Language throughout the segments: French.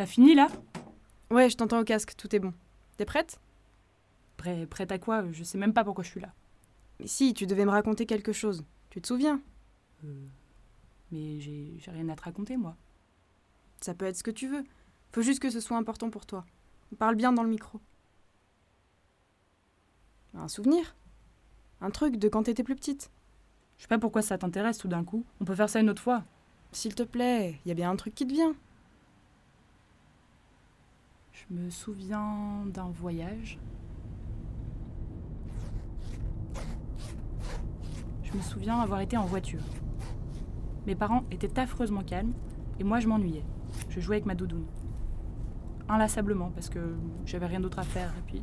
T'as fini là? Ouais, je t'entends au casque, tout est bon. T'es prête? Prêt, prête à quoi? Je sais même pas pourquoi je suis là. Mais si, tu devais me raconter quelque chose. Tu te souviens? Euh, mais j'ai j'ai rien à te raconter, moi. Ça peut être ce que tu veux. Faut juste que ce soit important pour toi. Parle bien dans le micro. Un souvenir? Un truc de quand t'étais plus petite? Je sais pas pourquoi ça t'intéresse tout d'un coup. On peut faire ça une autre fois. S'il te plaît, y a bien un truc qui te vient. Je me souviens d'un voyage. Je me souviens avoir été en voiture. Mes parents étaient affreusement calmes et moi je m'ennuyais. Je jouais avec ma doudoune. Inlassablement parce que j'avais rien d'autre à faire et puis.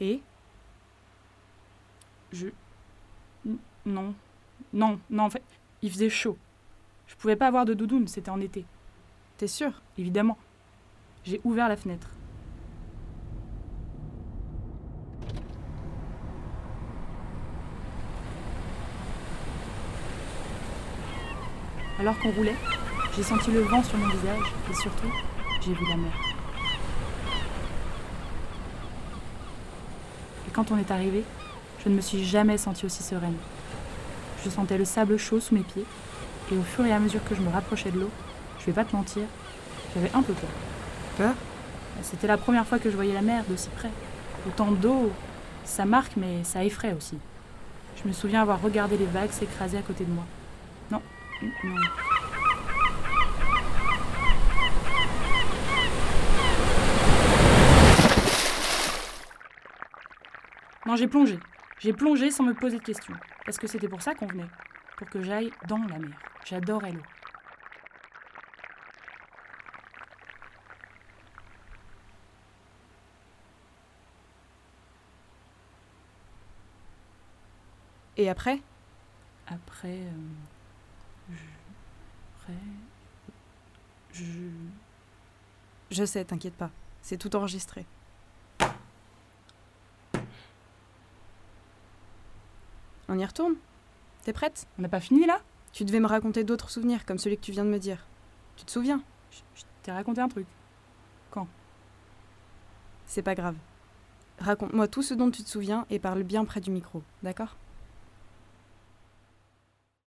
Et? Je. Non. Non, non, en fait, il faisait chaud. Je pouvais pas avoir de doudoune, c'était en été. T'es sûr? Évidemment. J'ai ouvert la fenêtre. Alors qu'on roulait, j'ai senti le vent sur mon visage et surtout, j'ai vu la mer. Et quand on est arrivé, je ne me suis jamais sentie aussi sereine. Je sentais le sable chaud sous mes pieds et au fur et à mesure que je me rapprochais de l'eau, je vais pas te mentir, j'avais un peu peur. Peur? C'était la première fois que je voyais la mer de si près. Autant d'eau, ça marque, mais ça effraie aussi. Je me souviens avoir regardé les vagues s'écraser à côté de moi. Non, non. Non, j'ai plongé. J'ai plongé sans me poser de questions. Parce que c'était pour ça qu'on venait. Pour que j'aille dans la mer. J'adorais l'eau. Et après? Après, euh, je, après, je, Je sais, t'inquiète pas. C'est tout enregistré. On y retourne? T'es prête? On n'a pas fini là? Tu devais me raconter d'autres souvenirs comme celui que tu viens de me dire. Tu te souviens? Je, je t'ai raconté un truc. C'est pas grave. Raconte-moi tout ce dont tu te souviens et parle bien près du micro, d'accord?